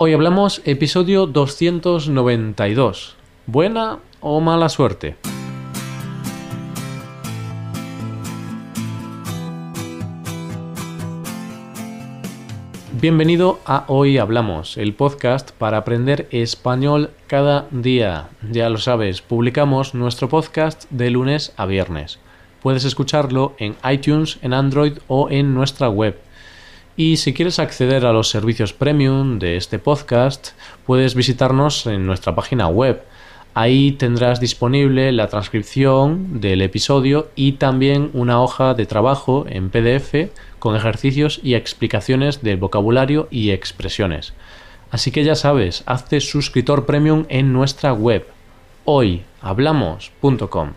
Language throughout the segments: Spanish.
Hoy hablamos episodio 292. ¿Buena o mala suerte? Bienvenido a Hoy Hablamos, el podcast para aprender español cada día. Ya lo sabes, publicamos nuestro podcast de lunes a viernes. Puedes escucharlo en iTunes, en Android o en nuestra web y si quieres acceder a los servicios premium de este podcast, puedes visitarnos en nuestra página web. Ahí tendrás disponible la transcripción del episodio y también una hoja de trabajo en PDF con ejercicios y explicaciones de vocabulario y expresiones. Así que ya sabes, hazte suscriptor premium en nuestra web hoyhablamos.com.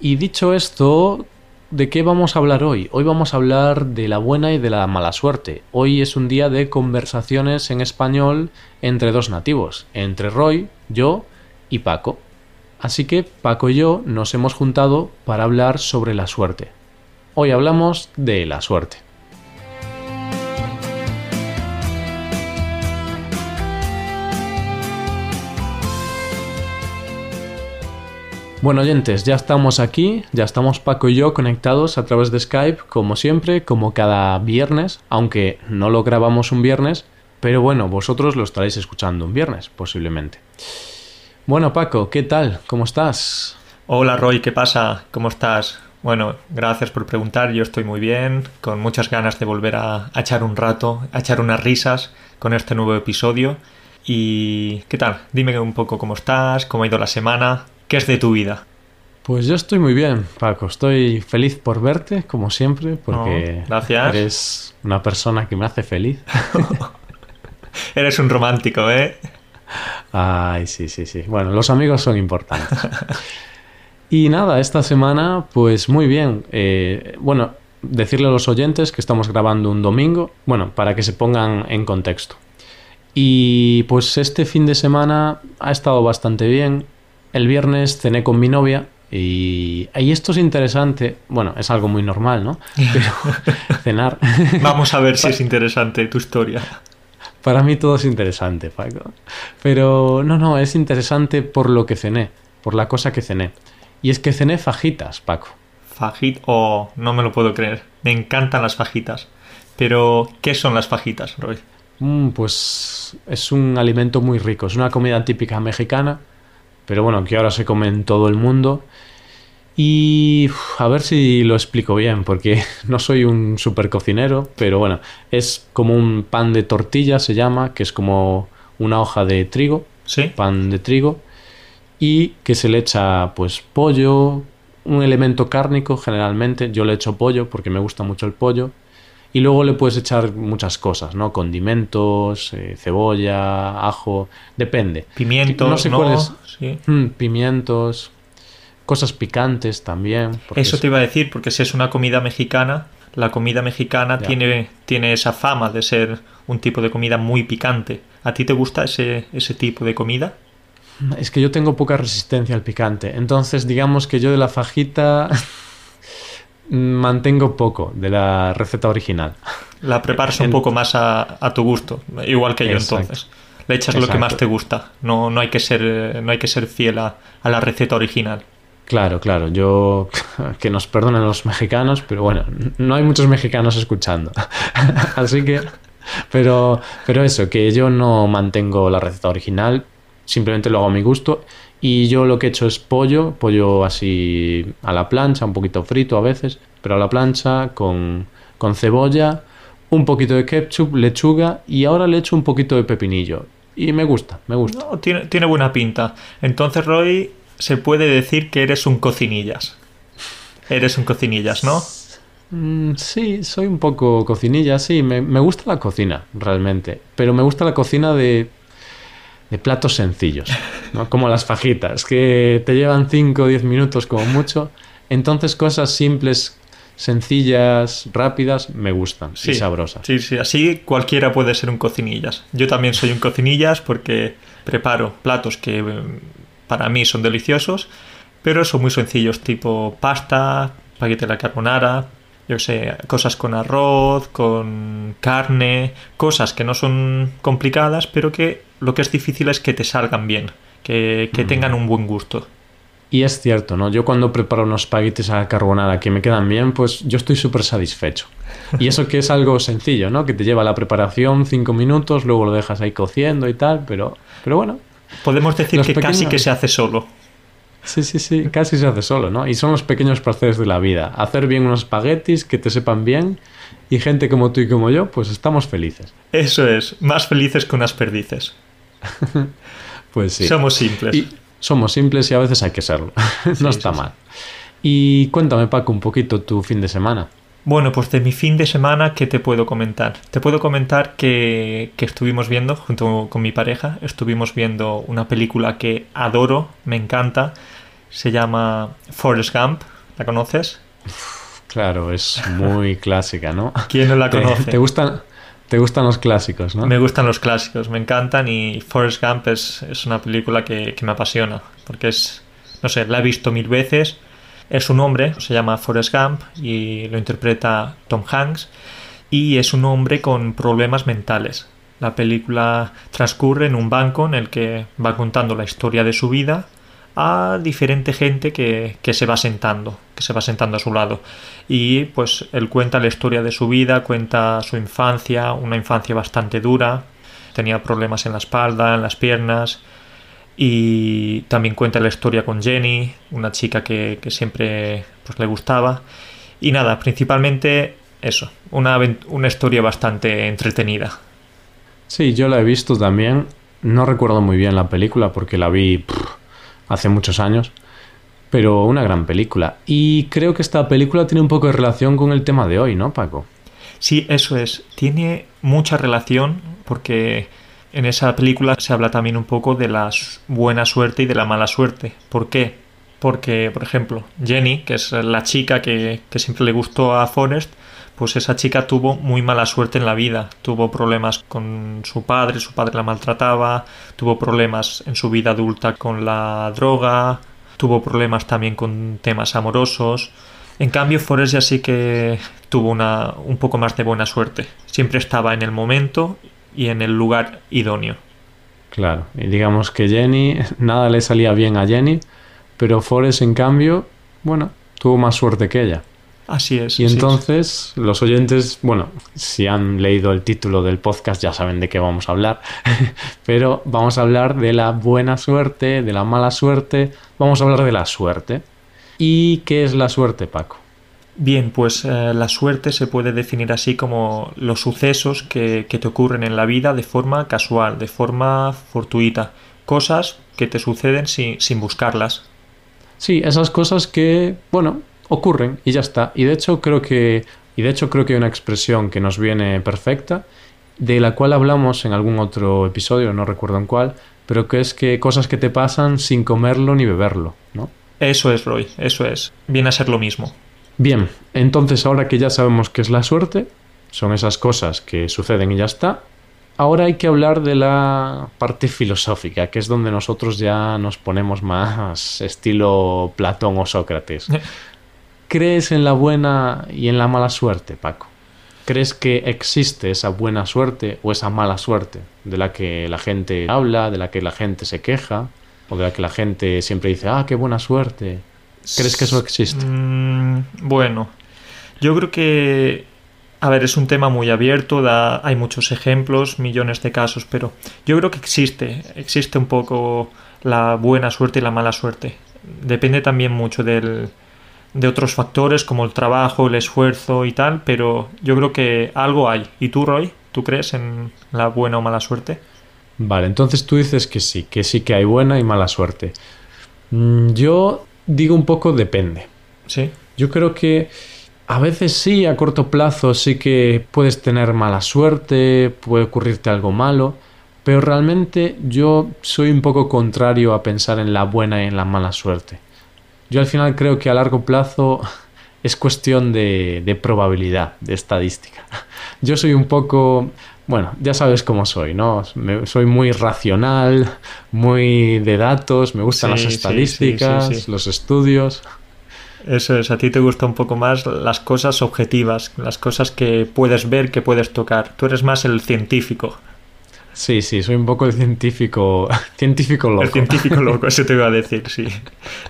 Y dicho esto, ¿De qué vamos a hablar hoy? Hoy vamos a hablar de la buena y de la mala suerte. Hoy es un día de conversaciones en español entre dos nativos, entre Roy, yo y Paco. Así que Paco y yo nos hemos juntado para hablar sobre la suerte. Hoy hablamos de la suerte. Bueno, oyentes, ya estamos aquí, ya estamos Paco y yo conectados a través de Skype, como siempre, como cada viernes, aunque no lo grabamos un viernes, pero bueno, vosotros lo estaréis escuchando un viernes, posiblemente. Bueno, Paco, ¿qué tal? ¿Cómo estás? Hola, Roy, ¿qué pasa? ¿Cómo estás? Bueno, gracias por preguntar, yo estoy muy bien, con muchas ganas de volver a, a echar un rato, a echar unas risas con este nuevo episodio. ¿Y qué tal? Dime un poco cómo estás, cómo ha ido la semana. ¿Qué es de tu vida? Pues yo estoy muy bien, Paco. Estoy feliz por verte, como siempre, porque Oh, gracias. eres una persona que me hace feliz. Eres un romántico, ¿eh? Ay, sí, sí, sí. Bueno, los amigos son importantes. Y nada, esta semana, pues muy bien. Eh, bueno, decirle a los oyentes que estamos grabando un domingo, bueno, para que se pongan en contexto. Y pues este fin de semana ha estado bastante bien. El viernes cené con mi novia y, y esto es interesante. Bueno, es algo muy normal, ¿no? Pero cenar. Vamos a ver si es interesante tu historia. Para mí todo es interesante, Paco. Pero no, no, es interesante por lo que cené, por la cosa que cené. Y es que cené fajitas, Paco. Fajit, oh, no me lo puedo creer. Me encantan las fajitas. Pero, ¿qué son las fajitas, Roy? Mm, pues es un alimento muy rico, es una comida típica mexicana, pero bueno, que ahora se come en todo el mundo. Y uf, a ver si lo explico bien, porque no soy un super cocinero, pero bueno, es como un pan de tortilla, se llama, que es como una hoja de trigo, ¿Sí? pan de trigo, y que se le echa pues pollo, un elemento cárnico generalmente, yo le echo pollo porque me gusta mucho el pollo, y luego le puedes echar muchas cosas, ¿no? Condimentos, eh, cebolla, ajo, depende. Pimientos, No sé ¿no? cuál es. Sí. Mm, pimientos, cosas picantes también. Eso es- te iba a decir, porque si es una comida mexicana, la comida mexicana Ya. tiene, tiene esa fama de ser un tipo de comida muy picante. ¿A ti te gusta ese, ese tipo de comida? Es que yo tengo poca resistencia al picante. Entonces, digamos que yo de la fajita mantengo poco de la receta original. La preparas un poco más a, a tu gusto, igual que yo Exacto. entonces. Le echas lo que más te gusta. No, no, hay, que ser, no hay que ser fiel a, a la receta original. Claro, claro, yo que nos perdonen los mexicanos, pero bueno, no hay muchos mexicanos escuchando. Así que, pero, pero eso, que yo no mantengo la receta original, simplemente lo hago a mi gusto. Y yo lo que he hecho es pollo, pollo así a la plancha, un poquito frito a veces, pero a la plancha con, con cebolla, un poquito de ketchup, lechuga y ahora le echo un poquito de pepinillo. Y me gusta, me gusta. No, tiene, tiene buena pinta. Entonces, Roy, se puede decir que eres un cocinillas. Eres un cocinillas, ¿no? Mm, sí, soy un poco cocinilla, sí, me, me gusta la cocina, realmente, pero me gusta la cocina de, de platos sencillos, ¿no? Como las fajitas, que te llevan 5 o 10 minutos como mucho, entonces cosas simples, sencillas, rápidas, me gustan y sabrosas. Sí, sí, así cualquiera puede ser un cocinillas. Yo también soy un cocinillas porque preparo platos que eh, para mí son deliciosos, pero son muy sencillos, tipo pasta, paquete de la carbonara, yo sé, cosas con arroz, con carne, cosas que no son complicadas, pero que lo que es difícil es que te salgan bien, que, que tengan un buen gusto. Y es cierto, ¿no? Yo cuando preparo unos espaguetis a la carbonara que me quedan bien, pues yo estoy súper satisfecho. Y eso que es algo sencillo, ¿no? Que te lleva la preparación cinco minutos, luego lo dejas ahí cociendo y tal, pero, pero bueno. Podemos decir que casi que se hace solo. Sí, sí, sí, casi se hace solo, ¿no? Y son los pequeños placeres de la vida. Hacer bien unos espaguetis que te sepan bien y gente como tú y como yo, pues estamos felices. Eso es, más felices que unas perdices. pues sí. Somos simples. somos simples y a veces hay que serlo. no está mal. Y cuéntame, Paco, un poquito tu fin de semana. Bueno, pues de mi fin de semana, ¿qué te puedo comentar? Te puedo comentar que, que, estuvimos viendo, junto con mi pareja, estuvimos viendo una película que adoro, me encanta, se llama Forrest Gump. ¿La conoces? Claro, es muy clásica, ¿no? ¿Quién no la conoce? ¿Te, gustan, te gustan los clásicos, no? Me gustan los clásicos, me encantan y Forrest Gump es, es una película que, que, me apasiona, porque es, no sé, la he visto mil veces. Es un hombre, se llama Forrest Gump y lo interpreta Tom Hanks y es un hombre con problemas mentales. La película transcurre en un banco en el que va contando la historia de su vida a diferente gente que, que, se va sentando, que se va sentando a su lado. Y pues él cuenta la historia de su vida, cuenta su infancia, una infancia bastante dura, tenía problemas en la espalda, en las piernas, y también cuenta la historia con Jenny, una chica que, que siempre pues, le gustaba. Y nada, principalmente eso, una, una historia bastante entretenida. Sí, yo la he visto también. No recuerdo muy bien la película porque la vi hace muchos años, pero una gran película. Y creo que esta película tiene un poco de relación con el tema de hoy, ¿no, Paco? Sí, eso es. Tiene mucha relación porque en esa película se habla también un poco de la buena suerte y de la mala suerte. ¿Por qué? Porque, por ejemplo, Jenny, que es la chica que, que siempre le gustó a Forrest, pues esa chica tuvo muy mala suerte en la vida. Tuvo problemas con su padre, su padre la maltrataba, tuvo problemas en su vida adulta con la droga, tuvo problemas también con temas amorosos. En cambio, Forrest ya sí que tuvo una, un poco más de buena suerte. Siempre estaba en el momento y en el lugar idóneo. Claro, y digamos que Jenny, nada le salía bien a Jenny, pero Forrest en cambio, bueno, tuvo más suerte que ella. Así es. Y entonces es. los oyentes, bueno, si han leído el título del podcast ya saben de qué vamos a hablar, pero vamos a hablar de la buena suerte, de la mala suerte, vamos a hablar de la suerte. ¿Y qué es la suerte, Paco? Bien, pues eh, la suerte se puede definir así como los sucesos que, que te ocurren en la vida de forma casual, de forma fortuita, cosas que te suceden sin, sin buscarlas. Sí, esas cosas que, bueno, ocurren y ya está. Y de hecho creo que y de hecho creo que hay una expresión que nos viene perfecta de la cual hablamos en algún otro episodio, no recuerdo en cuál, pero que es que cosas que te pasan sin comerlo ni beberlo, ¿no? Eso es, Roy, eso es. Viene a ser lo mismo. Bien, entonces ahora que ya sabemos qué es la suerte, son esas cosas que suceden y ya está, ahora hay que hablar de la parte filosófica, que es donde nosotros ya nos ponemos más estilo Platón o Sócrates. ¿Crees en la buena y en la mala suerte, Paco? ¿Crees que existe esa buena suerte o esa mala suerte de la que la gente habla, de la que la gente se queja o de la que la gente siempre dice, ah, qué buena suerte? ¿Crees que eso existe? Mm, bueno, yo creo que, a ver, es un tema muy abierto, da, hay muchos ejemplos, millones de casos, pero yo creo que existe, existe un poco la buena suerte y la mala suerte. Depende también mucho del, de otros factores como el trabajo, el esfuerzo y tal, pero yo creo que algo hay. ¿Y tú, Roy? ¿Tú crees en la buena o mala suerte? Vale, entonces tú dices que sí, que sí que hay buena y mala suerte. Mm, yo digo un poco depende. Sí. Yo creo que a veces sí, a corto plazo sí que puedes tener mala suerte, puede ocurrirte algo malo, pero realmente yo soy un poco contrario a pensar en la buena y en la mala suerte. Yo al final creo que a largo plazo es cuestión de, de, probabilidad, de estadística. Yo soy un poco, bueno, ya sabes cómo soy, ¿no? Me, soy muy racional, muy de datos, me gustan sí, las estadísticas, sí, sí, los estudios. Eso es, a ti te gusta un poco más las cosas objetivas, las cosas que puedes ver, que puedes tocar. Tú eres más el científico. Sí, sí, soy un poco el científico, científico loco. El científico loco, eso te iba a decir, sí.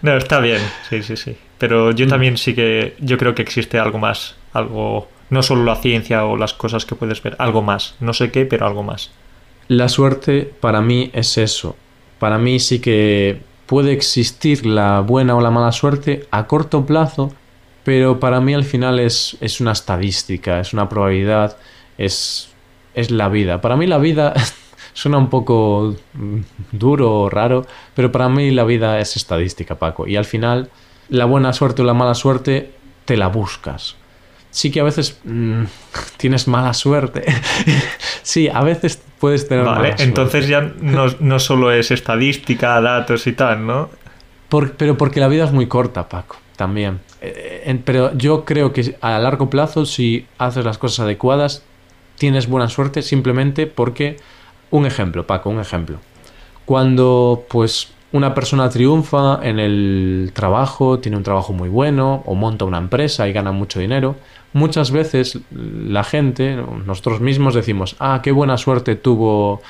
No, está bien, sí, sí, sí. Pero yo mm. también sí que, yo creo que existe algo más, algo, no solo la ciencia o las cosas que puedes ver, algo más. No sé qué, pero algo más. La suerte para mí es eso. Para mí sí que puede existir la buena o la mala suerte a corto plazo, pero para mí al final es, es una estadística, es una probabilidad, es es la vida. Para mí la vida suena un poco mm, duro o raro, pero para mí la vida es estadística, Paco. Y al final, la buena suerte o la mala suerte te la buscas. Sí que a veces mm, tienes mala suerte. sí, a veces puedes tener vale, entonces ya no, no, solo es estadística, datos y tal, ¿no? pero porque la vida es muy corta, Paco, también. Eh, pero yo creo que a largo plazo, si haces las cosas adecuadas, tienes buena suerte simplemente porque, un ejemplo, Paco, un ejemplo. Cuando pues una persona triunfa en el trabajo, tiene un trabajo muy bueno o monta una empresa y gana mucho dinero, muchas veces la gente, nosotros mismos decimos, ah, qué buena suerte tuvo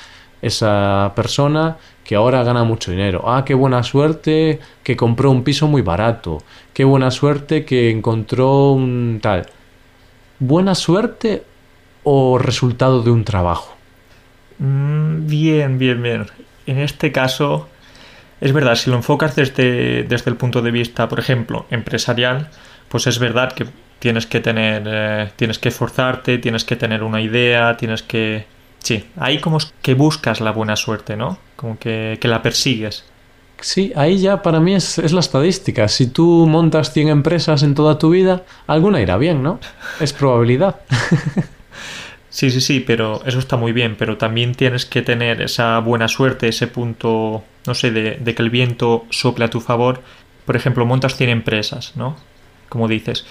esa persona que ahora gana mucho dinero. Ah, qué buena suerte que compró un piso muy barato. Qué buena suerte que encontró un tal. Buena suerte o resultado de un trabajo? Mm, bien, bien, bien. En este caso, es verdad, si lo enfocas desde, desde el punto de vista, por ejemplo, empresarial, pues es verdad que tienes que tener, eh, tienes que esforzarte, tienes que tener una idea, tienes que... Sí, ahí como que buscas la buena suerte, ¿no? Como que, que la persigues. Sí, ahí ya para mí es, es, la estadística. Si tú montas 100 empresas en toda tu vida, alguna irá bien, ¿no? Es probabilidad. Sí, sí, sí, pero eso está muy bien, pero también tienes que tener esa buena suerte, ese punto, no sé, de, que el viento sople a tu favor. Por ejemplo, montas 100 empresas, ¿no? Como dices.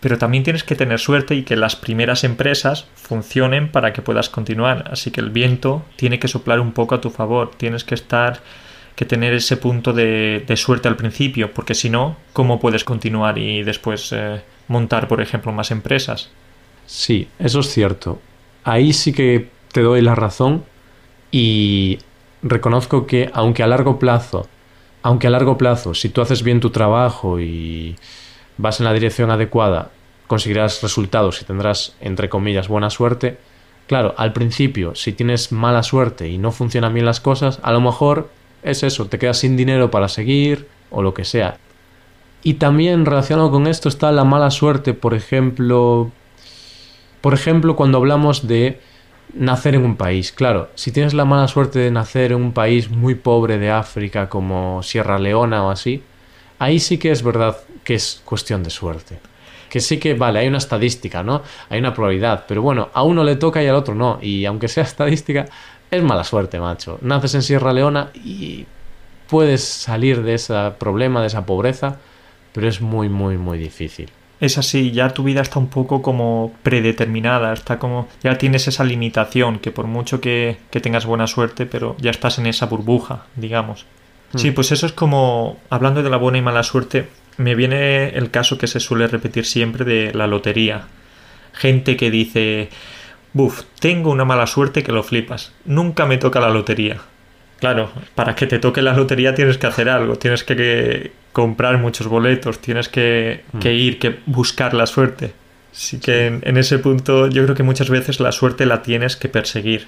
Pero también tienes que tener suerte y que las primeras empresas funcionen para que puedas continuar. Así que el viento tiene que soplar un poco a tu favor. Tienes que estar, que tener ese punto de, suerte al principio, porque si no, ¿cómo puedes continuar y después eh, montar, por ejemplo, más empresas? Sí, eso es cierto ahí sí que te doy la razón y reconozco que aunque a largo plazo, aunque a largo plazo, si tú haces bien tu trabajo y vas en la dirección adecuada, conseguirás resultados y tendrás, entre comillas, buena suerte. Claro, al principio, si tienes mala suerte y no funcionan bien las cosas, a lo mejor es eso, te quedas sin dinero para seguir o lo que sea. Y también relacionado con esto está la mala suerte, por ejemplo, por ejemplo, cuando hablamos de nacer en un país, claro, si tienes la mala suerte de nacer en un país muy pobre de África como Sierra Leona o así, ahí sí que es verdad que es cuestión de suerte. Que sí que, vale, hay una estadística, ¿no? Hay una probabilidad, pero bueno, a uno le toca y al otro no. Y aunque sea estadística, es mala suerte, macho. Naces en Sierra Leona y puedes salir de ese problema, de esa pobreza, pero es muy, muy, muy difícil es así, ya tu vida está un poco como predeterminada, está como, ya tienes esa limitación, que por mucho que, tengas buena suerte, pero ya estás en esa burbuja, digamos. Sí, hmm. pues eso es como, hablando de la buena y mala suerte, me viene el caso que se suele repetir siempre de la lotería. Gente que dice, buf, tengo una mala suerte que lo flipas, nunca me toca la lotería. Claro, para que te toque la lotería tienes que hacer algo, tienes que, comprar muchos boletos, tienes que, mm. ir, que buscar la suerte. Así que en, ese punto yo creo que muchas veces la suerte la tienes que perseguir.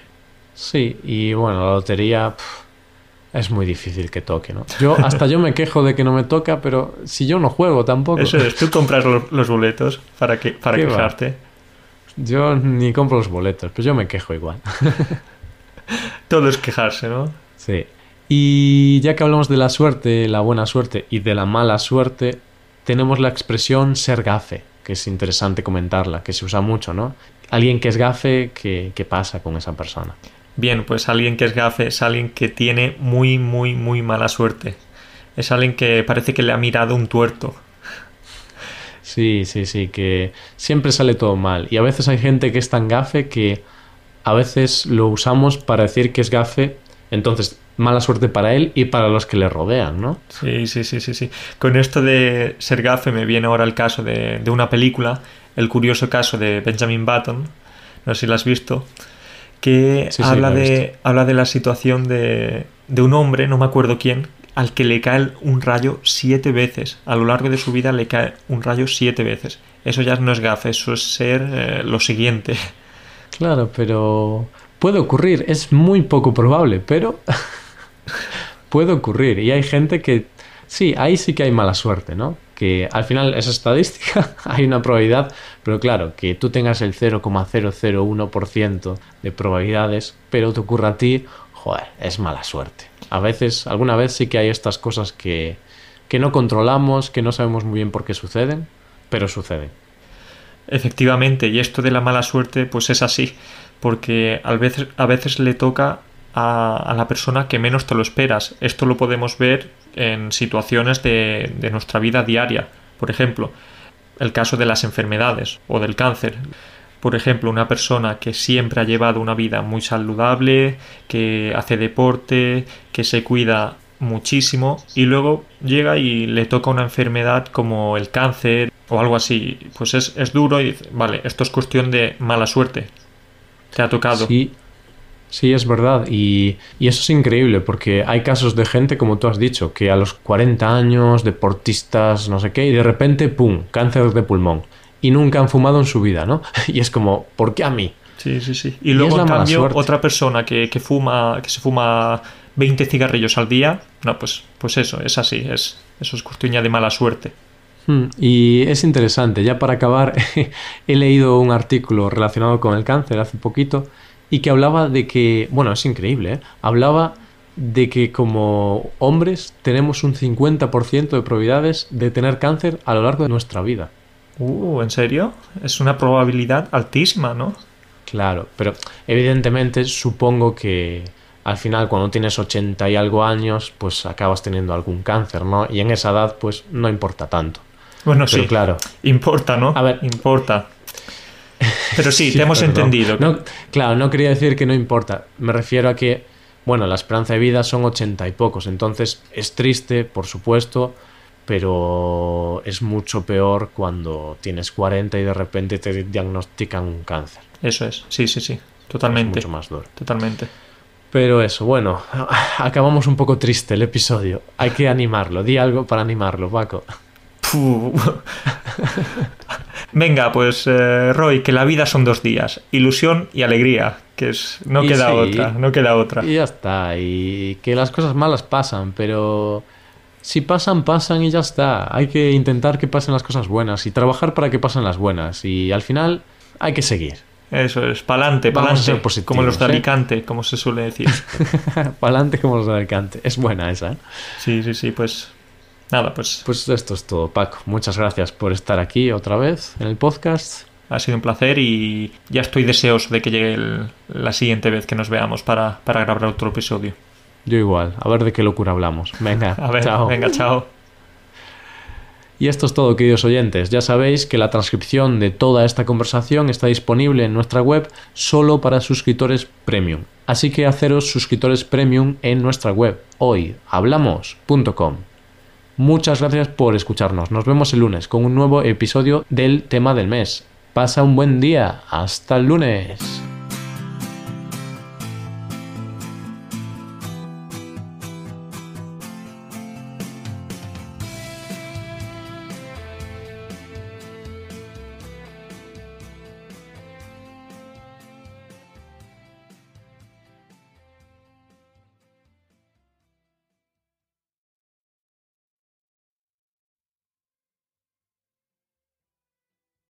Sí, y bueno, la lotería es muy difícil que toque, ¿no? Yo hasta yo me quejo de que no me toca, pero si yo no juego tampoco. Eso es, tú compras los, boletos para que para quejarte. Yo ni compro los boletos, pero yo me quejo igual. Todo es quejarse, ¿no? Sí. Y ya que hablamos de la suerte, la buena suerte y de la mala suerte, tenemos la expresión ser gafe, que es interesante comentarla, que se usa mucho, ¿no? Alguien que es gafe, ¿qué, qué pasa con esa persona? Bien, pues alguien que es gafe es alguien que tiene muy, muy, muy mala suerte. Es alguien que parece que le ha mirado un tuerto. Sí, sí, sí, que siempre sale todo mal. Y a veces hay gente que es tan gafe que a veces lo usamos para decir que es gafe Entonces, mala suerte para él y para los que le rodean, ¿no? Sí, sí, sí, sí, sí. Con esto de ser gafe me viene ahora el caso de, de una película, el curioso caso de Benjamin Button, no sé si lo has visto, que Sí, habla, de, habla de la situación de, de un hombre, no me acuerdo quién, al que le cae un rayo siete veces. A lo largo de su vida le cae un rayo siete veces. Eso ya no es gafe, eso es ser eh, lo siguiente. Claro, pero puede ocurrir, es muy poco probable, pero puede ocurrir. Y hay gente que, sí, ahí sí que hay mala suerte, ¿no? Que al final es estadística, hay una probabilidad, pero claro, que tú tengas el 0,001% de probabilidades, pero te ocurra a ti, joder, es mala suerte. A veces, alguna vez sí que hay estas cosas que, que no controlamos, que no sabemos muy bien por qué suceden, pero suceden. Efectivamente, y esto de la mala suerte, pues es así, porque a veces, a veces le toca a, a la persona que menos te lo esperas. Esto lo podemos ver en situaciones de, de nuestra vida diaria. Por ejemplo, el caso de las enfermedades o del cáncer. Por ejemplo, una persona que siempre ha llevado una vida muy saludable, que hace deporte, que se cuida muchísimo y luego llega y le toca una enfermedad como el cáncer o algo así. Pues es, es duro y dice, vale, esto es cuestión de mala suerte. Te ha tocado. Sí, sí, es verdad. Y, y eso es increíble porque hay casos de gente, como tú has dicho, que a los 40 años, deportistas, no sé qué, y de repente, ¡pum!, cáncer de pulmón. Y nunca han fumado en su vida, ¿no? Y es como, ¿por qué a mí? Sí, sí, sí. Y Y luego, en cambio, otra persona que, que fuma, que se fuma 20 cigarrillos al día, no, pues, pues eso, es así, es, eso es cuestión ya de mala suerte. Hmm, Y es interesante, ya para acabar, he leído un artículo relacionado con el cáncer hace poquito y que hablaba de que, bueno, es increíble, ¿eh? hablaba de que como hombres tenemos un 50% de probabilidades de tener cáncer a lo largo de nuestra vida. Uh, ¿en serio? Es una probabilidad altísima, ¿no? Claro, pero evidentemente supongo que al final cuando tienes 80 y algo años, pues acabas teniendo algún cáncer, ¿no? Y en esa edad, pues no importa tanto. Bueno, Pero sí. claro. Importa, ¿no? A ver. Importa. Pero sí, Sí, te hemos entendido. No, claro, no quería decir que no importa. Me refiero a que, bueno, la esperanza de vida son 80 y pocos. Entonces es triste, por supuesto, pero es mucho peor cuando tienes 40 y de repente te diagnostican un cáncer. Eso es, sí, sí, sí. Es Totalmente. mucho más duro. Totalmente. Pero eso, bueno, acabamos un poco triste el episodio. Hay que animarlo. Di algo para animarlo, Paco. Venga, pues eh, Roy, que la vida son dos días, ilusión y alegría, que es no Y queda sí. otra, no queda otra. Y ya está. Y que las cosas malas pasan, pero si pasan, pasan y ya está. Hay que intentar que pasen las cosas buenas y trabajar para que pasen las buenas. Y al final hay que seguir. Eso es, pa'lante, pa'lante, como los de ¿eh? Alicante, como se suele decir. para adelante como los de Alicante. Es buena esa. ¿eh? Sí, sí, sí, pues nada, pues Pues esto es todo, Paco. Muchas gracias por estar aquí otra vez en el podcast. ha sido un placer y ya estoy deseoso de que llegue el- la siguiente vez que nos veamos para, para grabar otro episodio. Yo igual. A ver de qué locura hablamos. Venga, A ver, chao. venga, chao. Y esto es todo, queridos oyentes. Ya sabéis que la transcripción de toda esta conversación está disponible en nuestra web solo para suscriptores premium. Así que haceros suscriptores premium en nuestra web hoyhablamos.com. Muchas gracias por escucharnos. Nos vemos el lunes con un nuevo episodio del tema del mes. Pasa un buen día. Hasta el lunes.